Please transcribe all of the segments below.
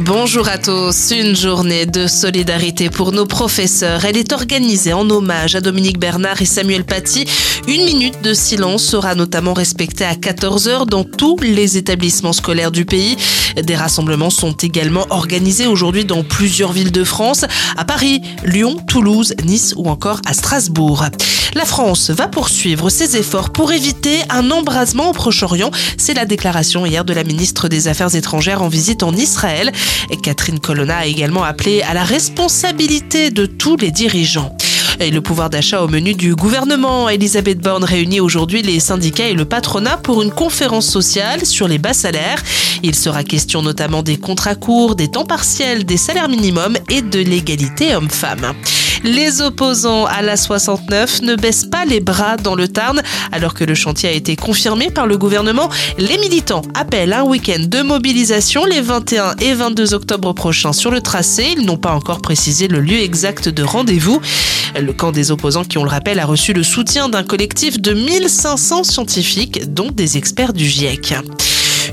Bonjour à tous. Une journée de solidarité pour nos professeurs. Elle est organisée en hommage à Dominique Bernard et Samuel Paty. Une minute de silence sera notamment respectée à 14h dans tous les établissements scolaires du pays. Des rassemblements sont également organisés aujourd'hui dans plusieurs villes de France, à Paris, Lyon, Toulouse, Nice ou encore à Strasbourg. La France va poursuivre ses efforts pour éviter un embrasement au Proche-Orient. C'est la déclaration hier de la ministre des Affaires étrangères en visite en Israël. Catherine Colonna a également appelé à la responsabilité de tous les dirigeants. Et le pouvoir d'achat au menu du gouvernement. Elisabeth Borne réunit aujourd'hui les syndicats et le patronat pour une conférence sociale sur les bas salaires. Il sera question notamment des contrats courts, des temps partiels, des salaires minimums et de l'égalité homme-femme. Les opposants à la 69 ne baissent pas les bras dans le Tarn. Alors que le chantier a été confirmé par le gouvernement, les militants appellent un week-end de mobilisation les 21 et 22 octobre prochains sur le tracé. Ils n'ont pas encore précisé le lieu exact de rendez-vous. Le camp des opposants, qui on le rappelle, a reçu le soutien d'un collectif de 1500 scientifiques, dont des experts du GIEC.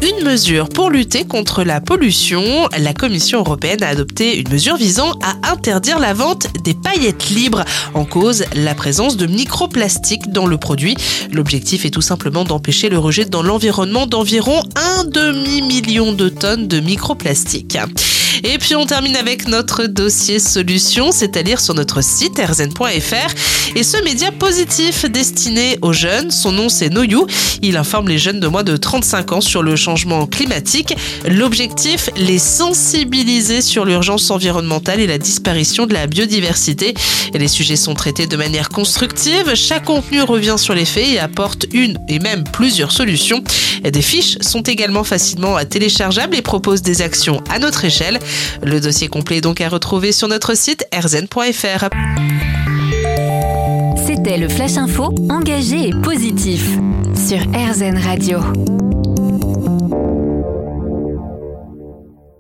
Une mesure pour lutter contre la pollution, la Commission européenne a adopté une mesure visant à interdire la vente des paillettes libres en cause la présence de microplastiques dans le produit. L'objectif est tout simplement d'empêcher le rejet dans l'environnement d'environ un demi-million de tonnes de microplastiques. Et puis on termine avec notre dossier solution, c'est à dire sur notre site rzn.fr. Et ce média positif destiné aux jeunes, son nom c'est Noyou. Il informe les jeunes de moins de 35 ans sur le changement climatique. L'objectif, les sensibiliser sur l'urgence environnementale et la disparition de la biodiversité. les sujets sont traités de manière constructive. Chaque contenu revient sur les faits et apporte une et même plusieurs solutions. Des fiches sont également facilement téléchargeables et proposent des actions à notre échelle. Le dossier complet est donc à retrouver sur notre site rzn.fr. C'était le Flash Info, engagé et positif sur RZN Radio.